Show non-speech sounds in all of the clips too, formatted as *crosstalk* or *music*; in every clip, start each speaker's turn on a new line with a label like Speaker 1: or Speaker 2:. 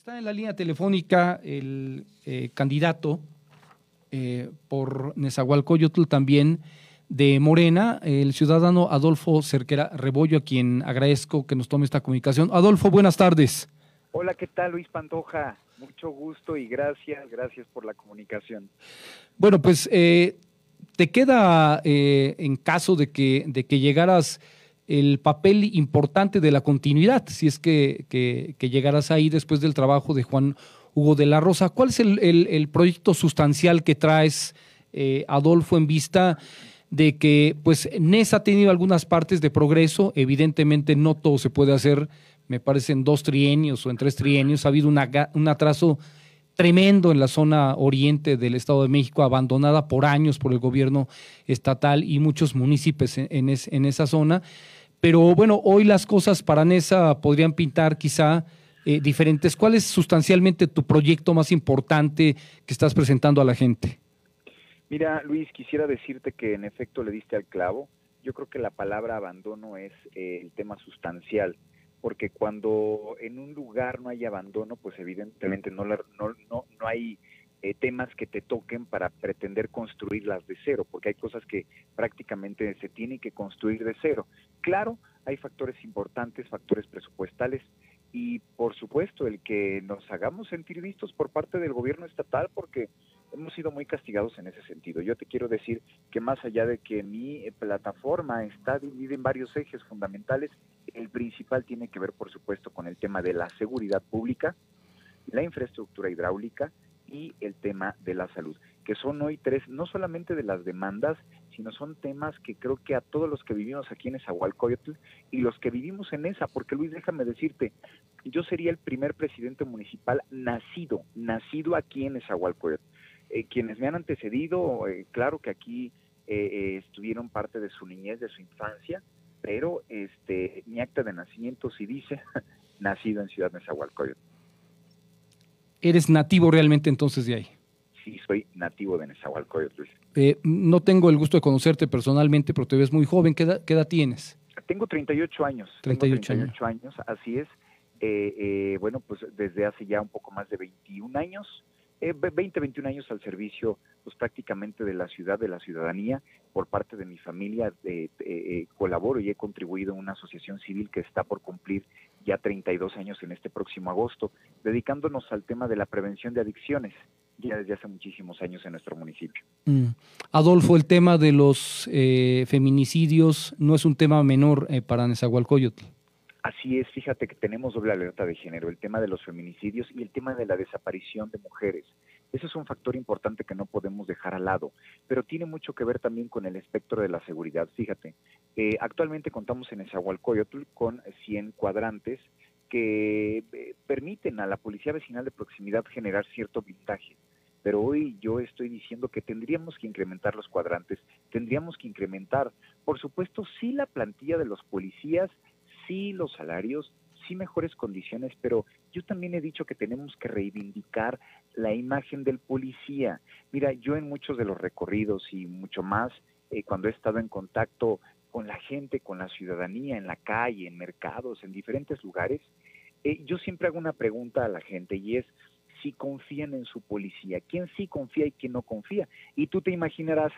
Speaker 1: Está en la línea telefónica el eh, candidato eh, por Nezahualcóyotl también de Morena, el ciudadano Adolfo Cerquera Rebollo, a quien agradezco que nos tome esta comunicación. Adolfo, buenas tardes.
Speaker 2: Hola, ¿qué tal Luis Pantoja? Mucho gusto y gracias, gracias por la comunicación.
Speaker 1: Bueno, pues eh, te queda en caso de que, de que llegaras el papel importante de la continuidad, si es que, que, llegarás ahí después del trabajo de Juan Hugo de la Rosa. ¿Cuál es el, proyecto sustancial que traes, eh, Adolfo, en vista de que pues NES ha tenido algunas partes de progreso, evidentemente no todo se puede hacer, me parece en dos trienios o en tres trienios, ha habido un atraso tremendo en la zona oriente del Estado de México, abandonada por años por el gobierno estatal y muchos municipios en, en esa zona. Pero bueno, hoy las cosas para NESA podrían pintar quizá eh, diferentes. ¿Cuál es sustancialmente tu proyecto más importante que estás presentando a la gente?
Speaker 2: Mira, Luis, quisiera decirte que en efecto le diste al clavo. Yo creo que la palabra abandono es eh, el tema sustancial, porque cuando en un lugar no hay abandono, pues evidentemente no, no, no, no hay eh, temas que te toquen para pretender construirlas de cero, porque hay cosas que prácticamente se tienen que construir de cero. Claro, hay factores importantes, factores presupuestales y por supuesto el que nos hagamos sentir vistos por parte del gobierno estatal porque hemos sido muy castigados en ese sentido. Yo te quiero decir que más allá de que mi eh, plataforma está dividida en varios ejes fundamentales, el principal tiene que ver por supuesto con el tema de la seguridad pública, la infraestructura hidráulica, y el tema de la salud, que son hoy tres, no solamente de las demandas, sino son temas que creo que a todos los que vivimos aquí en Esahualcoyotl y los que vivimos en esa, porque Luis, déjame decirte, yo sería el primer presidente municipal nacido, nacido aquí en Esahualcoyotl. Eh, quienes me han antecedido, eh, claro que aquí eh, estuvieron parte de su niñez, de su infancia, pero este mi acta de nacimiento sí dice *laughs* nacido en Ciudad Nezahualcóyotl.
Speaker 1: ¿Eres nativo realmente entonces de ahí?
Speaker 2: Sí, soy nativo de Nezahualcóyotl.
Speaker 1: Eh, no tengo el gusto de conocerte personalmente, pero te ves muy joven. ¿Qué edad, tienes?
Speaker 2: Tengo 38 años.
Speaker 1: 38,
Speaker 2: 38 años. así es. Eh, eh, bueno, pues desde hace ya un poco más de 21 años, 20, 21 años al servicio, pues prácticamente de la ciudad, de la ciudadanía, por parte de mi familia, colaboro y he contribuido en una asociación civil que está por cumplir ya 32 años en este próximo agosto, dedicándonos al tema de la prevención de adicciones, ya desde hace muchísimos años en nuestro municipio.
Speaker 1: Mm. Adolfo, el tema de los eh, feminicidios no es un tema menor eh, para Nezahualcóyotl.
Speaker 2: Así es, fíjate que tenemos doble alerta de género, el tema de los feminicidios y el tema de la desaparición de mujeres. Ese es un factor importante que no podemos dejar al lado, pero tiene mucho que ver también con el espectro de la seguridad. Fíjate, eh, actualmente contamos en Esahualcoyotl con 100 cuadrantes que eh, permiten a la Policía Vecinal de Proximidad generar cierto blindaje. Pero hoy yo estoy diciendo que tendríamos que incrementar los cuadrantes, tendríamos que incrementar, por supuesto, sí la plantilla de los policías, sí los salarios, sí mejores condiciones, pero yo también he dicho que tenemos que reivindicar la imagen del policía. Mira, yo en muchos de los recorridos y mucho más, eh, cuando he estado en contacto con la gente, con la ciudadanía, en la calle, en mercados, en diferentes lugares, eh, yo siempre hago una pregunta a la gente y es, si confían en su policía, quién sí confía y quién no confía. Y tú te imaginarás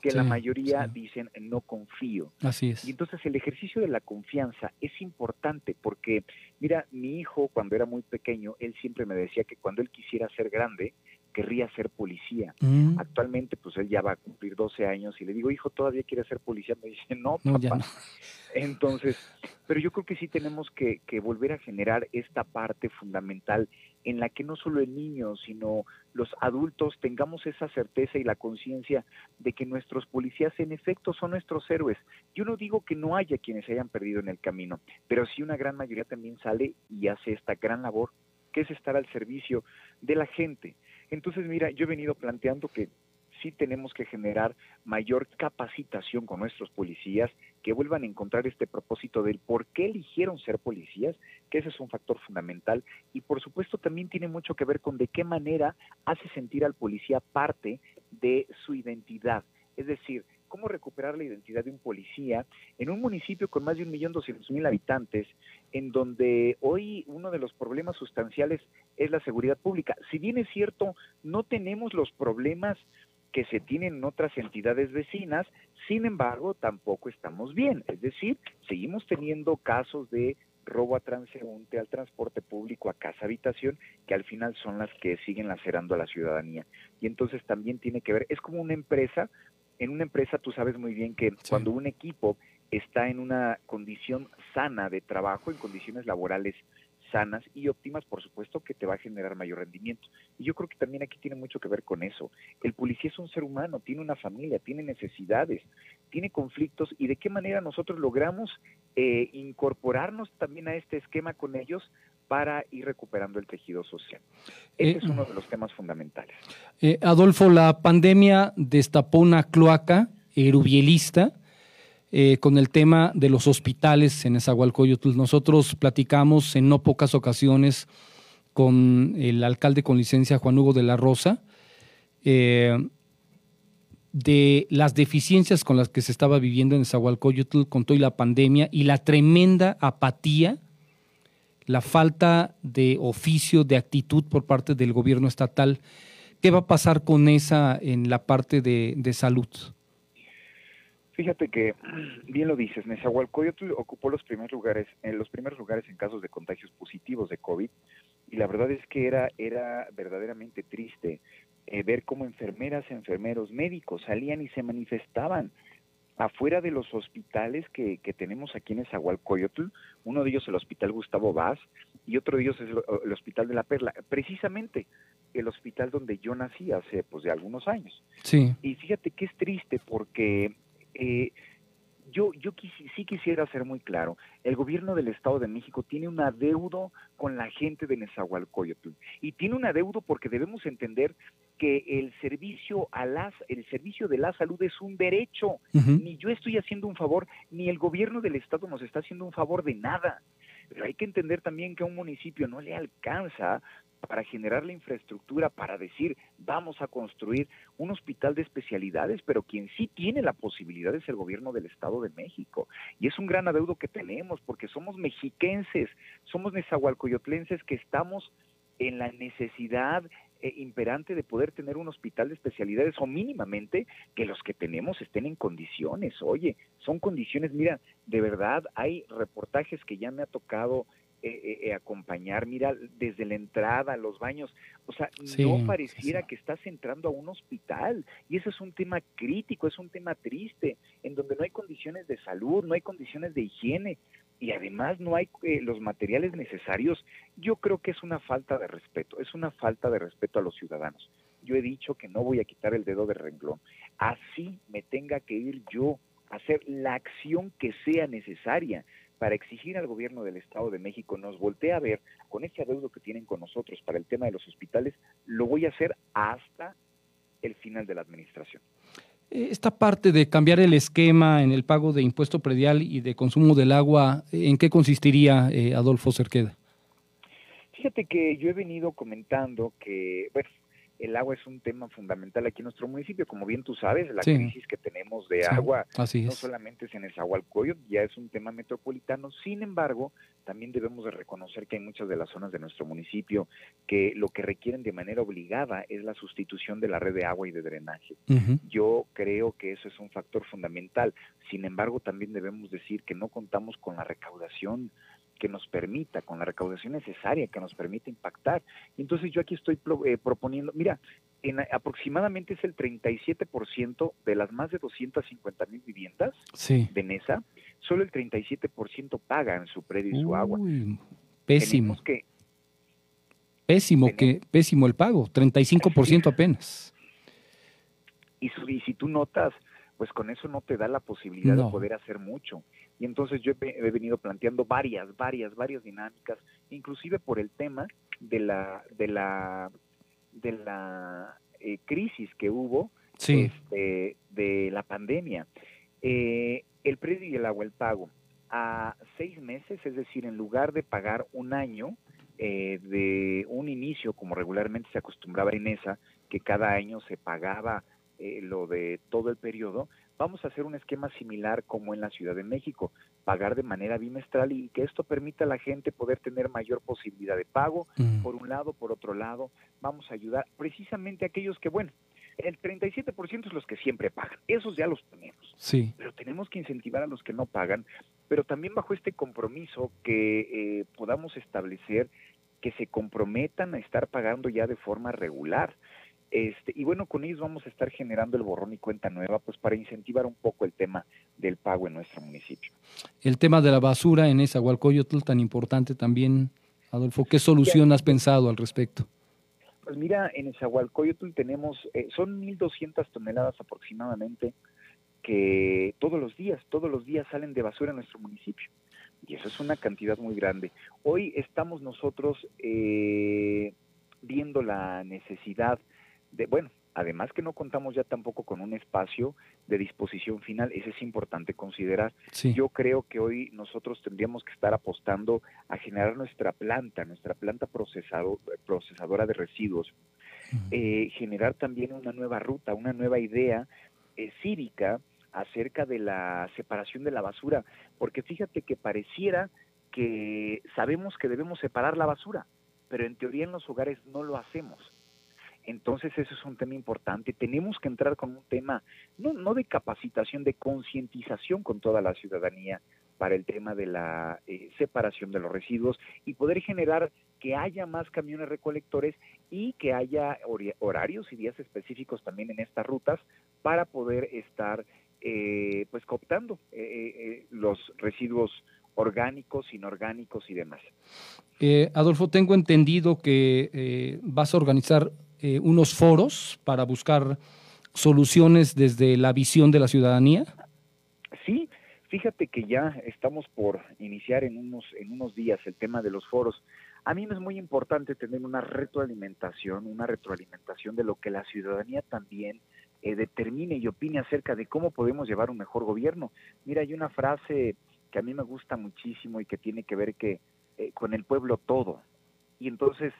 Speaker 2: que la mayoría dicen no confío.
Speaker 1: Así es.
Speaker 2: Y entonces el ejercicio de la confianza es importante porque, mira, mi hijo cuando era muy pequeño, él siempre me decía que cuando él quisiera ser grande, querría ser policía. Mm. Actualmente, pues él ya va a cumplir 12 años y le digo, hijo, ¿todavía quiere ser policía? Me dice, no, papá. *laughs* Entonces, pero yo creo que sí tenemos que, que volver a generar esta parte fundamental en la que no solo el niño, sino los adultos tengamos esa certeza y la conciencia de que nuestros policías en efecto son nuestros héroes. Yo no digo que no haya quienes se hayan perdido en el camino, pero sí una gran mayoría también sale y hace esta gran labor que es estar al servicio de la gente. Entonces, mira, yo he venido planteando que sí tenemos que generar mayor capacitación con nuestros policías, que vuelvan a encontrar este propósito del por qué eligieron ser policías, que ese es un factor fundamental, y por supuesto también tiene mucho que ver con de qué manera hace sentir al policía parte de su identidad. Es decir, cómo recuperar la identidad de un policía en un municipio con más de un millón doscientos mil habitantes, en donde hoy uno de los problemas sustanciales es la seguridad pública. Si bien es cierto, no tenemos los problemas que se tienen en otras entidades vecinas, sin embargo, tampoco estamos bien. Es decir, seguimos teniendo casos de robo a transeúnte, al transporte público, a casa habitación, que al final son las que siguen lacerando a la ciudadanía. Y entonces también tiene que ver, es como una empresa, en una empresa tú sabes muy bien que cuando un equipo está en una condición sana de trabajo, en condiciones laborales sanas y óptimas, por supuesto que te va a generar mayor rendimiento. Y yo creo que también aquí tiene mucho que ver con eso. El policía es un ser humano, tiene una familia, tiene necesidades, tiene conflictos y de qué manera nosotros logramos eh, incorporarnos también a este esquema con ellos para ir recuperando el tejido social. Ese es uno de los temas fundamentales.
Speaker 1: Eh, Adolfo, la pandemia destapó una cloaca erubielista eh, con el tema de los hospitales en Esahualcoyotl. Nosotros platicamos en no pocas ocasiones con el alcalde con licencia Juan Hugo de la Rosa eh, de las deficiencias con las que se estaba viviendo en Esahualcoyotl con toda la pandemia y la tremenda apatía, la falta de oficio, de actitud por parte del gobierno estatal. ¿Qué va a pasar con esa en la parte de salud?
Speaker 2: Fíjate que, *clears throat* bien lo dices, Nezahualcóyotl ocupó los primeros lugares, en los primeros lugares en casos de contagios positivos de COVID, y la verdad es que era, era verdaderamente triste eh, ver cómo enfermeras, enfermeros, médicos salían y se manifestaban afuera de los hospitales que, que tenemos aquí en Nezahualcóyotl, uno de ellos el Hospital Gustavo Vaz y otro de ellos es el, Hospital de la Perla, precisamente el hospital donde yo nací hace pues de algunos años.
Speaker 1: Sí.
Speaker 2: Y fíjate que es triste porque eh, yo, yo sí quisiera ser muy claro, el gobierno del Estado de México tiene un adeudo con la gente de Nezahualcóyotl y tiene un adeudo porque debemos entender que el servicio a las, el servicio de la salud es un derecho. Ni yo estoy haciendo un favor, ni el gobierno del Estado nos está haciendo un favor de nada. Pero hay que entender también que a un municipio no le alcanza para generar la infraestructura, para decir, vamos a construir un hospital de especialidades, pero quien sí tiene la posibilidad es el gobierno del Estado de México. Y es un gran adeudo que tenemos, porque somos mexiquenses, somos nezahualcoyotlenses que estamos en la necesidad eh, imperante de poder tener un hospital de especialidades o mínimamente que los que tenemos estén en condiciones. Oye, son condiciones, mira, de verdad hay reportajes que ya me ha tocado eh, eh, eh, acompañar, mira, desde la entrada, los baños, o sea, no pareciera que estás entrando a un hospital. Y ese es un tema crítico, es un tema triste, en donde no hay condiciones de salud, no hay condiciones de higiene y además no hay los materiales necesarios, yo creo que es una falta de respeto, es una falta de respeto a los ciudadanos. Yo he dicho que no voy a quitar el dedo de renglón, así me tenga que ir yo a hacer la acción que sea necesaria para exigir al gobierno del Estado de México nos voltee a ver con ese adeudo que tienen con nosotros para el tema de los hospitales, lo voy a hacer hasta el final de la administración.
Speaker 1: Esta parte de cambiar el esquema en el pago de impuesto predial y de consumo del agua, ¿en qué consistiría, eh, Adolfo Cerqueda?
Speaker 2: Fíjate que yo he venido comentando que, bueno, el agua es un tema fundamental aquí en nuestro municipio. Como bien tú sabes, la crisis que tenemos de agua no solamente es en el Zahualcoyot, ya es un tema metropolitano. Sin embargo, también debemos de reconocer que hay muchas de las zonas de nuestro municipio que lo que requieren de manera obligada es la sustitución de la red de agua y de drenaje. Yo creo que eso es un factor fundamental. Sin embargo, también debemos decir que no contamos con la recaudación que nos permita, con la recaudación necesaria que nos permita impactar. entonces yo aquí estoy eh, proponiendo, mira, en, aproximadamente es el 37% de las más de 250 mil viviendas de NESA, solo el 37% pagan su predio y su agua.
Speaker 1: Pésimo. que, pésimo, que, pésimo el pago, 35% apenas.
Speaker 2: Y, y si tú notas, pues con eso no te da la posibilidad de poder hacer mucho. Y entonces yo he, venido planteando varias, varias, varias dinámicas, inclusive por el tema de la, de la, de la eh, crisis que hubo este, de la pandemia. Eh, el precio y el agua, el pago, a seis meses, es decir, en lugar de pagar un año eh, de un inicio, como regularmente se acostumbraba en esa, que cada año se pagaba eh, lo de todo el periodo, vamos a hacer un esquema similar como en la Ciudad de México. pagar de manera bimestral y que esto permita a la gente poder tener mayor posibilidad de pago, mm. por un lado, por otro lado, vamos a ayudar precisamente a aquellos que, bueno, el 37% es los que siempre pagan, esos ya los tenemos.
Speaker 1: Sí.
Speaker 2: Pero tenemos que incentivar a los que no pagan, pero también bajo este compromiso que eh, podamos establecer que se comprometan a estar pagando ya de forma regular. Este, y bueno, con ellos vamos a estar generando el borrón y cuenta nueva, pues para incentivar un poco el tema del pago en nuestro municipio.
Speaker 1: El tema de la basura en esa Hualcoyotl tan importante también, Adolfo, ¿qué solución has pensado al respecto?
Speaker 2: Pues mira, en Esahualcoyotl tenemos, eh, son 1.200 toneladas aproximadamente que todos los días, todos los días salen de basura en nuestro municipio. Y eso es una cantidad muy grande. Hoy estamos nosotros eh, viendo la necesidad de, bueno, además que no contamos ya tampoco con un espacio de disposición final, eso es importante considerar. Yo creo que hoy nosotros tendríamos que estar apostando a generar nuestra planta, nuestra planta procesado, procesadora de residuos, eh, generar también una nueva ruta, una nueva idea eh, cívica acerca de la separación de la basura, porque fíjate que pareciera que sabemos que debemos separar la basura, pero en teoría en los hogares no lo hacemos. Entonces eso es un tema importante. Tenemos que entrar con un tema no, no de capacitación, de concientización con toda la ciudadanía para el tema de la eh, separación de los residuos y poder generar que haya más camiones recolectores y que haya horarios y días específicos también en estas rutas para poder estar eh, pues cooptando eh, los residuos orgánicos, inorgánicos y demás.
Speaker 1: Adolfo, tengo entendido que vas a organizar eh, unos foros para buscar soluciones desde la visión de la ciudadanía?
Speaker 2: Sí, fíjate que ya estamos por iniciar en unos, en unos días el tema de los foros. A mí me es muy importante tener una retroalimentación, una retroalimentación de lo que la ciudadanía también eh, determine y opine acerca de cómo podemos llevar un mejor gobierno. Mira, hay una frase que a mí me gusta muchísimo y que tiene que ver que eh, con el pueblo todo. Y entonces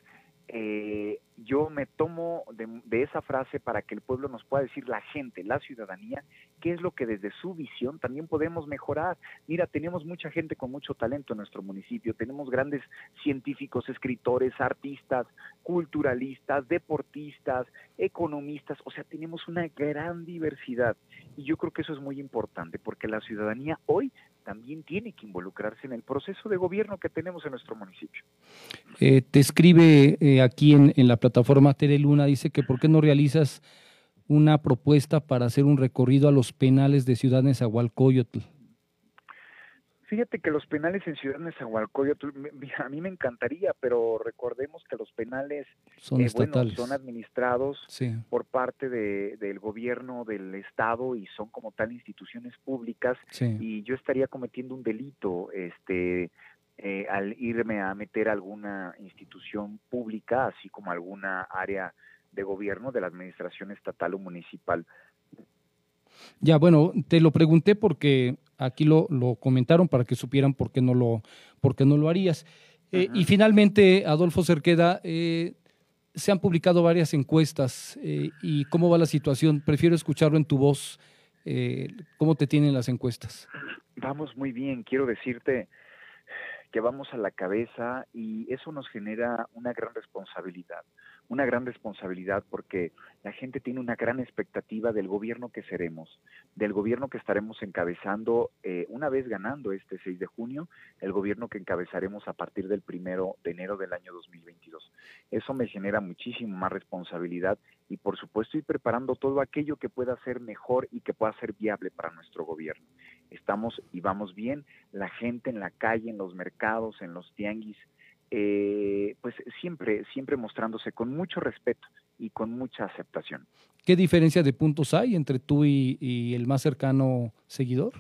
Speaker 2: eh, yo me tomo de, esa frase para que el pueblo nos pueda decir, la gente, la ciudadanía, qué es lo que desde su visión también podemos mejorar. Mira, tenemos mucha gente con mucho talento en nuestro municipio, tenemos grandes científicos, escritores, artistas, culturalistas, deportistas, economistas, o sea, tenemos una gran diversidad. Y yo creo que eso es muy importante, porque la ciudadanía hoy también tiene que involucrarse en el proceso de gobierno que tenemos en nuestro municipio.
Speaker 1: Eh, te escribe eh, aquí en, la plataforma Tere Luna, dice que por qué no realizas una propuesta para hacer un recorrido a los penales de Ciudad Nezahualcóyotl.
Speaker 2: Fíjate que los penales en Ciudad Nezahualcóyotl, *laughs* a mí me encantaría, pero recordemos que los penales
Speaker 1: son, eh,
Speaker 2: son administrados por parte de, del gobierno del estado y son como tal instituciones públicas y yo estaría cometiendo un delito este eh, al irme a meter a alguna institución pública, así como alguna área de gobierno de la administración estatal o municipal.
Speaker 1: Ya, bueno, te lo pregunté porque aquí lo, lo comentaron para que supieran por qué no lo, por qué no lo harías. Eh, y finalmente, Adolfo Cerqueda, eh, se han publicado varias encuestas eh, y cómo va la situación. Prefiero escucharlo en tu voz. ¿Cómo te tienen las encuestas?
Speaker 2: Vamos muy bien. Quiero decirte que vamos a la cabeza y eso nos genera una gran responsabilidad una gran responsabilidad porque la gente tiene una gran expectativa del gobierno que seremos, del gobierno que estaremos encabezando eh, una vez ganando este 6 de junio, el gobierno que encabezaremos a partir del primero de enero del año 2022. Eso me genera muchísimo más responsabilidad y por supuesto ir preparando todo aquello que pueda ser mejor y que pueda ser viable para nuestro gobierno. Estamos y vamos bien, la gente en la calle, en los mercados, en los tianguis, eh, pues siempre, siempre mostrándose con mucho respeto y con mucha aceptación.
Speaker 1: ¿Qué diferencia de puntos hay entre tú y, el más cercano seguidor?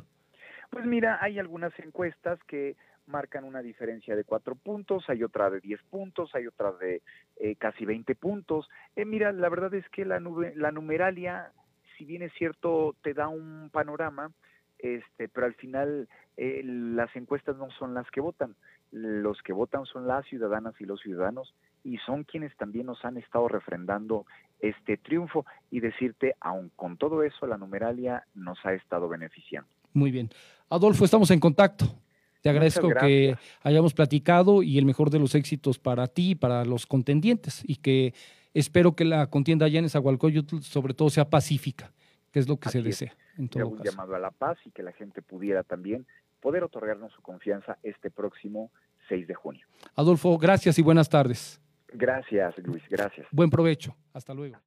Speaker 2: Pues mira, hay algunas encuestas que marcan una diferencia de cuatro puntos, hay otra de diez puntos, hay otra de eh, casi veinte puntos. Eh, mira, la verdad es que la, nube, la numeralia, si bien es cierto, te da un panorama, este, pero al final eh, las encuestas no son las que votan los que votan son las ciudadanas y los ciudadanos y son quienes también nos han estado refrendando este triunfo y decirte, aun con todo eso, la numeralia nos ha estado beneficiando.
Speaker 1: Muy bien. Adolfo, estamos en contacto. Te agradezco que hayamos platicado y el mejor de los éxitos para ti y para los contendientes y que espero que la contienda allá en Zahualcoyotl sobre todo sea pacífica, que es lo que se desea. En todo
Speaker 2: un llamado a la paz y que la gente pudiera también poder otorgarnos su confianza este próximo 6 de junio.
Speaker 1: Adolfo, gracias y buenas tardes.
Speaker 2: Gracias, Luis, gracias.
Speaker 1: Buen provecho. Hasta luego.